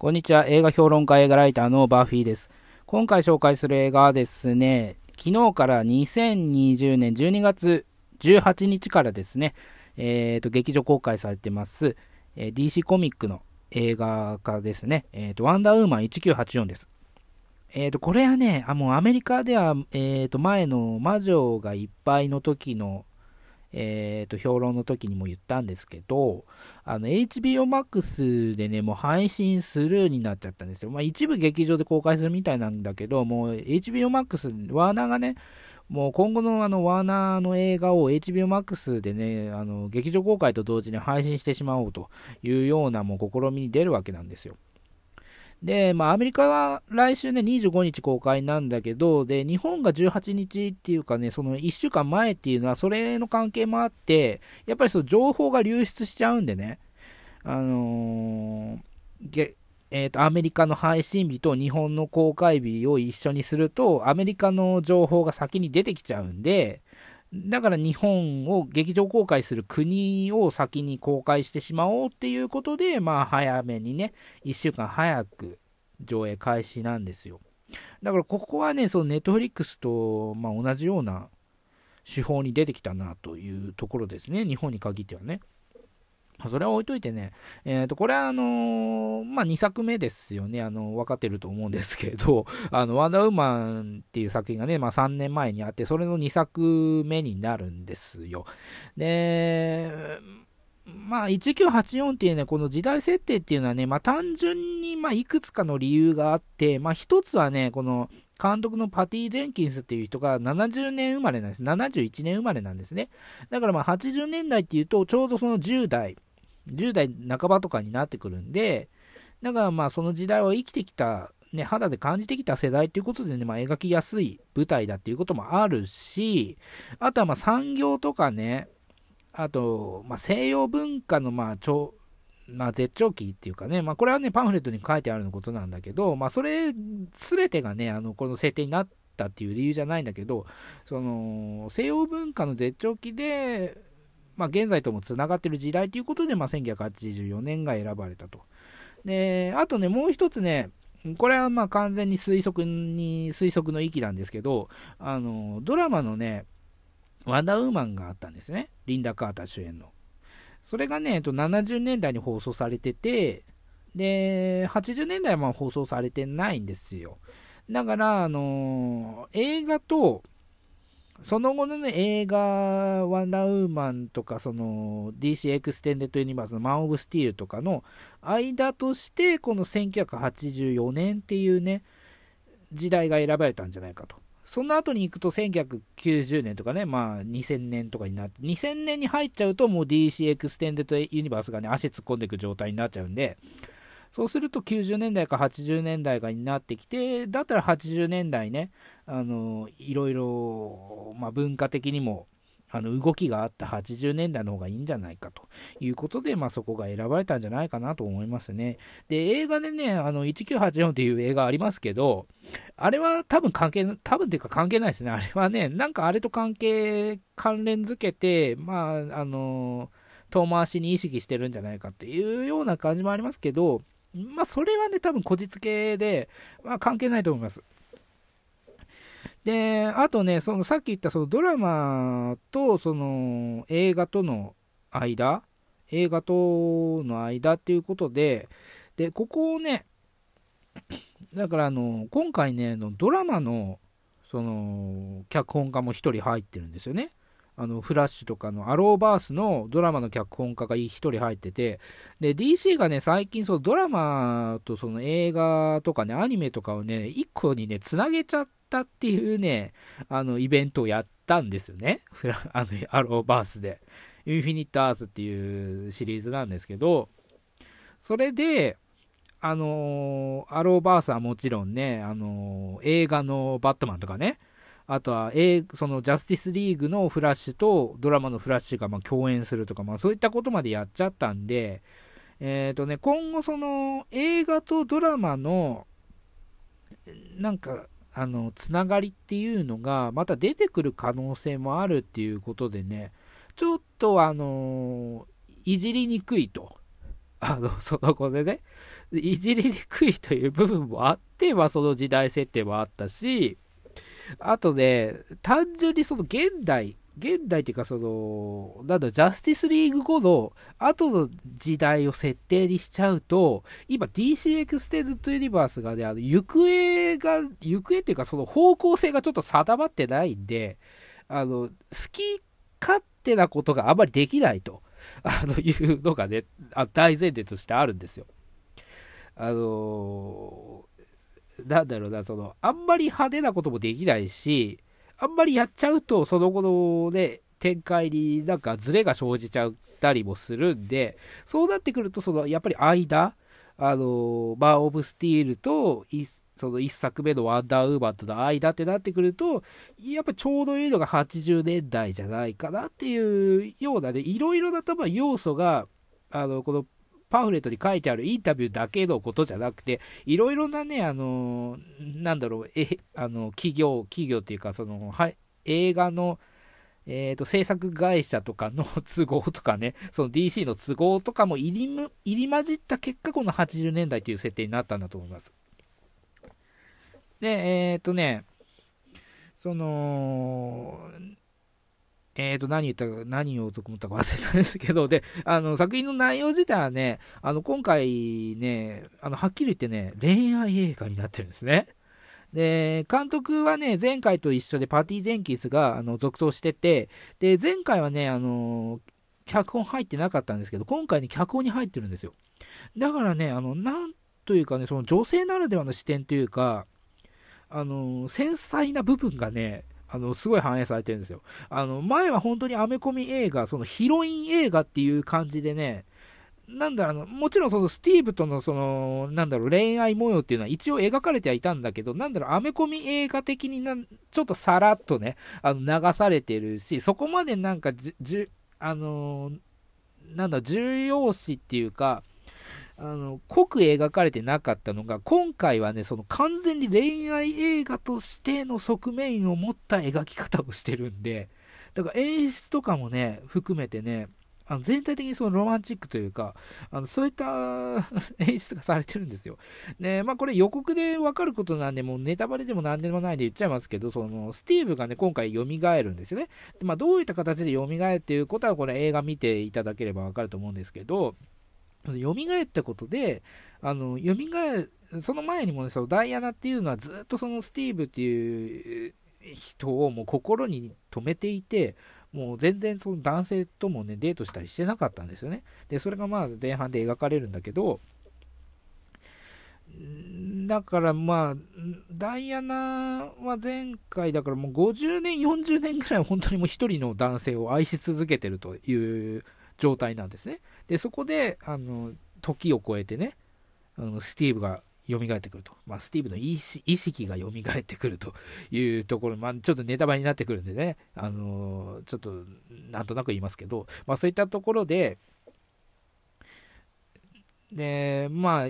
こんにちは。映画評論家、映画ライターのバーフィーです。今回紹介する映画はですね、昨日から2020年12月18日からですね、えっ、ー、と、劇場公開されてます、え、DC コミックの映画化ですね、えっ、ー、と、ワンダーウーマン1984です。えっ、と、これはね、あもうアメリカでは、えっ、と、前の魔女がいっぱいの時のえー、と、評論の時にも言ったんですけど、あの、HBO Max でね、もう配信スルーになっちゃったんですよ。まあ、一部劇場で公開するみたいなんだけど、もう HBO Max、ワーナーがね、もう今後のあのワーナーの映画を HBO Max でね、あの劇場公開と同時に配信してしまおうというようなもう試みに出るわけなんですよ。で、まあ、アメリカは来週ね、25日公開なんだけど、で、日本が18日っていうかね、その1週間前っていうのは、それの関係もあって、やっぱりその情報が流出しちゃうんでね、あのー、えーと、アメリカの配信日と日本の公開日を一緒にすると、アメリカの情報が先に出てきちゃうんで、だから日本を劇場公開する国を先に公開してしまおうっていうことで、まあ早めにね、1週間早く上映開始なんですよ。だからここはね、そのネットフリックスと、まあ、同じような手法に出てきたなというところですね、日本に限ってはね。それは置いといてね、えっ、ー、と、これはあのー、まあ、2作目ですよね。あの、分かってると思うんですけど、あの、ワンダーウーマンっていう作品がね、まあ、3年前にあって、それの2作目になるんですよ。で、まあ、1984っていうね、この時代設定っていうのはね、まあ、単純に、ま、いくつかの理由があって、まあ、一つはね、この、監督のパティ・ジェンキンスっていう人が70年生まれなんです。71年生まれなんですね。だからまあ80年代っていうと、ちょうどその10代、10代半ばとかになってくるんで、だからまあその時代を生きてきた、ね、肌で感じてきた世代ということでね、まあ、描きやすい舞台だっていうこともあるし、あとはまあ産業とかね、あと、まあ、西洋文化のまあ超、まあ、絶頂期っていうかね、まあ、これはね、パンフレットに書いてあるのことなんだけど、まあ、それ、すべてがね、あの、この設定になったっていう理由じゃないんだけど、その、西洋文化の絶頂期で、まあ、現在ともつながってる時代ということで、まあ、1984年が選ばれたと。で、あとね、もう一つね、これはまあ完全に推測に、推測の域なんですけど、あの、ドラマのね、ワンダーウーマンがあったんですね。リンダ・カーター主演の。それがね、えっと70年代に放送されてて、で、80年代はま放送されてないんですよ。だから、あの映画と、その後のね、映画、ワンダーウーマンとか、DC エクステンデッドユニバースのマン・オブ・スティールとかの間として、この1984年っていうね、時代が選ばれたんじゃないかと。その後に行くと1990年とかね、まあ2000年とかになって、2000年に入っちゃうともう DC エクステンデッドユニバースがね、足突っ込んでいく状態になっちゃうんで、そうすると90年代か80年代がになってきて、だったら80年代ね、あの、いろいろ、まあ、文化的にも、あの動きがあった80年代の方がいいんじゃないかということで、まあ、そこが選ばれたんじゃないかなと思いますね。で、映画でね、あの1984っていう映画ありますけど、あれは多分関係、多分っていうか関係ないですね。あれはね、なんかあれと関係、関連づけて、まあ、あの、遠回しに意識してるんじゃないかっていうような感じもありますけど、まあ、それはね、多分こじつけで、まあ、関係ないと思います。で、あとね、そのさっき言ったそのドラマとその映画との間、映画との間っていうことで、で、ここをね、だからあの、今回ね、ドラマのその脚本家も1人入ってるんですよね。あのフラッシュとかのアローバースのドラマの脚本家が1人入ってて、で、DC がね、最近そのドラマとその映画とかね、アニメとかをね、1個にね、つなげちゃったっていうね、あの、イベントをやったんですよね。フラ あの、アローバースで。インフィニット・アースっていうシリーズなんですけど、それで、あのー、アローバースはもちろんね、あのー、映画のバットマンとかね、あとは、えそのジャスティスリーグのフラッシュとドラマのフラッシュがま共演するとか、まあ、そういったことまでやっちゃったんで、えっ、ー、とね、今後その映画とドラマのなんかあのつながりっていうのがまた出てくる可能性もあるっていうことでね、ちょっとあのいじりにくいと。あの、その子でね、いじりにくいという部分もあって、まその時代設定もあったし、あとね、単純にその現代、現代っていうかその、なんだ、ジャスティスリーグ後の後の時代を設定にしちゃうと、今 DC エクステンドユニバースがね、あの、行方が、行方っていうかその方向性がちょっと定まってないんで、あの、好き勝手なことがあまりできないと、あの、いうのがね、あ大前提としてあるんですよ。あの、なんだろうな、その、あんまり派手なこともできないし、あんまりやっちゃうと、その後のね、展開になんかズレが生じちゃったりもするんで、そうなってくると、その、やっぱり間、あのー、バー・オブ・スティールと、その1作目のワンダーウーマンとの間ってなってくると、やっぱちょうどいいのが80年代じゃないかなっていうようなね、いろいろな多分要素が、あの、このパンフレットに書いてあるインタビューだけのことじゃなくて、いろいろなね、あの、なんだろう、え、あの、企業、企業っていうか、その、はい、映画の、えーと、制作会社とかの都合とかね、その DC の都合とかも入り入り混じった結果、この80年代という設定になったんだと思います。で、えっ、ー、とね、その、えっ、ー、と、何言ったか、何言おうと思ったか忘れたんですけど、で、あの、作品の内容自体はね、あの、今回ね、あの、はっきり言ってね、恋愛映画になってるんですね。で、監督はね、前回と一緒でパーティー・ジェンキンスが、あの、続投してて、で、前回はね、あの、脚本入ってなかったんですけど、今回ね、脚本に入ってるんですよ。だからね、あの、なんというかね、その女性ならではの視点というか、あの、繊細な部分がね、あの、すごい反映されてるんですよ。あの、前は本当にアメコミ映画、そのヒロイン映画っていう感じでね、なんだろう、もちろんそのスティーブとのその、なんだろう、恋愛模様っていうのは一応描かれてはいたんだけど、なんだろう、アメコミ映画的になんちょっとさらっとね、あの流されてるし、そこまでなんかじ、じゅあのなんだ、重要視っていうか、あの、濃く描かれてなかったのが、今回はね、その完全に恋愛映画としての側面を持った描き方をしてるんで、だから演出とかもね、含めてね、あの全体的にそのロマンチックというか、あのそういった 演出がされてるんですよ。で、まあこれ予告でわかることなんで、もうネタバレでも何でもないんで言っちゃいますけど、そのスティーブがね、今回蘇るんですよね。まあどういった形で蘇るっていうことは、これ映画見ていただければわかると思うんですけど、蘇ったことで、あの、蘇る、その前にもね、そのダイアナっていうのはずっとそのスティーブっていう人をもう心に留めていて、もう全然その男性ともね、デートしたりしてなかったんですよね。で、それがまあ前半で描かれるんだけど、だからまあ、ダイアナは前回だからもう50年、40年ぐらい本当にもう一人の男性を愛し続けてるという状態なんですね。で、そこで、あの、時を超えてね、あのスティーブが蘇ってくると。まあ、スティーブの意識が蘇ってくるというところ、まあ、ちょっとネタバレになってくるんでね、あのー、ちょっと、なんとなく言いますけど、まあ、そういったところで、で、まあ、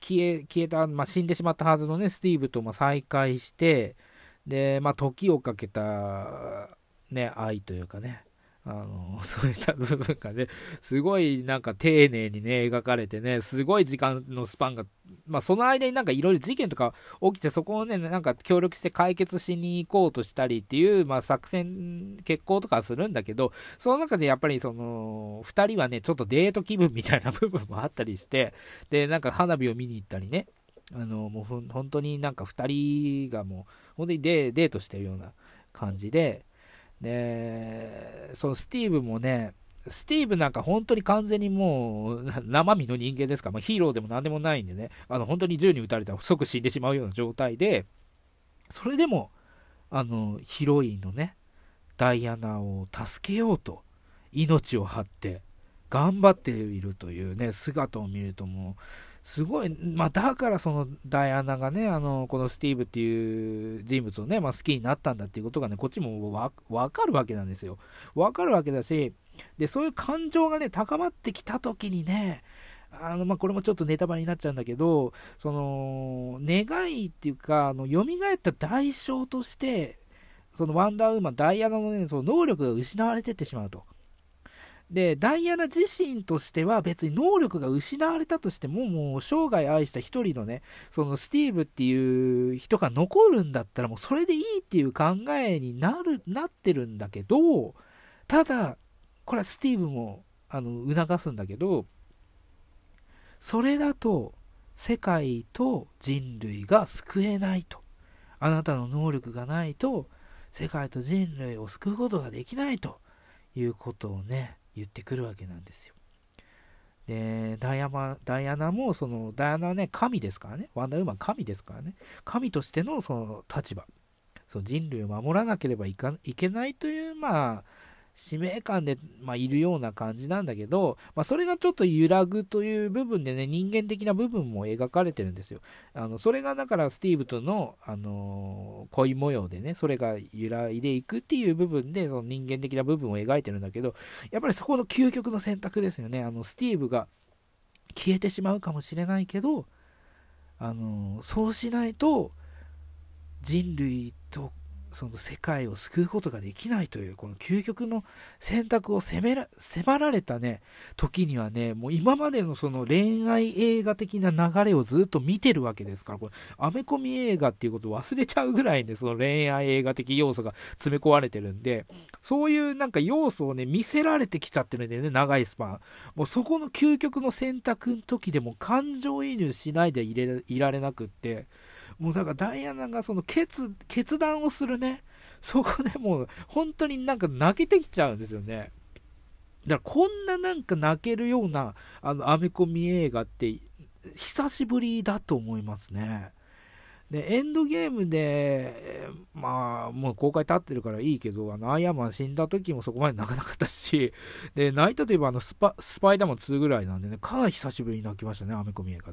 消え、消えた、まあ、死んでしまったはずのね、スティーブとま再会して、で、まあ、時をかけた、ね、愛というかね、あの、そういった部分がね、すごいなんか丁寧にね、描かれてね、すごい時間のスパンが、まあその間になんかいろいろ事件とか起きて、そこをね、なんか協力して解決しに行こうとしたりっていう、まあ作戦、決行とかするんだけど、その中でやっぱりその、二人はね、ちょっとデート気分みたいな部分もあったりして、で、なんか花火を見に行ったりね、あの、もう本当になんか二人がもう、本当にデートしてるような感じで、で、そのスティーブもね、スティーブなんか本当に完全にもう 生身の人間ですから、まあ、ヒーローでも何でもないんでね、あの本当に銃に撃たれたら即死んでしまうような状態で、それでも、あの、ヒロインのね、ダイアナを助けようと、命を張って頑張っているというね、姿を見るともう、すごい、まあ、だからそのダイアナがね、あの、このスティーブっていう人物をね、まあ、好きになったんだっていうことがね、こっちもわかるわけなんですよ。わかるわけだし、で、そういう感情がね、高まってきた時にね、あの、まあ、これもちょっとネタバレになっちゃうんだけど、その、願いっていうか、あの、蘇った代償として、そのワンダーウーマン、ダイアナのね、その能力が失われてってしまうと。で、ダイアナ自身としては別に能力が失われたとしても、もう生涯愛した一人のね、そのスティーブっていう人が残るんだったらもうそれでいいっていう考えになる、なってるんだけど、ただ、これはスティーブもあの促すんだけど、それだと世界と人類が救えないと。あなたの能力がないと世界と人類を救うことができないということをね、言ってくるわけなんですよ。で、ダイアマダイアナも、その、ダイアナはね、神ですからね、ワンダーウーマン神ですからね、神としてのその立場、その人類を守らなければいけないという、まあ、使命感で、まあ、いるような感じなんだけど、まあ、それがちょっと揺らぐという部分でね、人間的な部分も描かれてるんですよ。あのそれがだからスティーブとの、あのー、恋模様でね、それが揺らいでいくっていう部分で、その人間的な部分を描いてるんだけど、やっぱりそこの究極の選択ですよね。あのスティーブが消えてしまうかもしれないけど、あのー、そうしないと人類とその世界を救うことができないという、この究極の選択を責めら迫られたね、時にはね、もう今までのその恋愛映画的な流れをずっと見てるわけですから、これ、アメコミ映画っていうことを忘れちゃうぐらいね、その恋愛映画的要素が詰め込まれてるんで、そういうなんか要素をね、見せられてきちゃってるんでね、長いスパン。もうそこの究極の選択の時でも感情移入しないでいれいられなくって、もうだからダイアナがその決決断をするね、そこでもう本当になんか泣けてきちゃうんですよね。だからこんななんか泣けるようなあのアメコミ映画って久しぶりだと思いますね。で、エンドゲームで、まあ、もう公開経ってるからいいけど、あの、アイアンマン死んだ時もそこまで泣かなかったし、で、泣いたといえば、あのスパ、スパイダーマン2ぐらいなんでね、かなり久しぶりに泣きましたね、アメコミ映画で。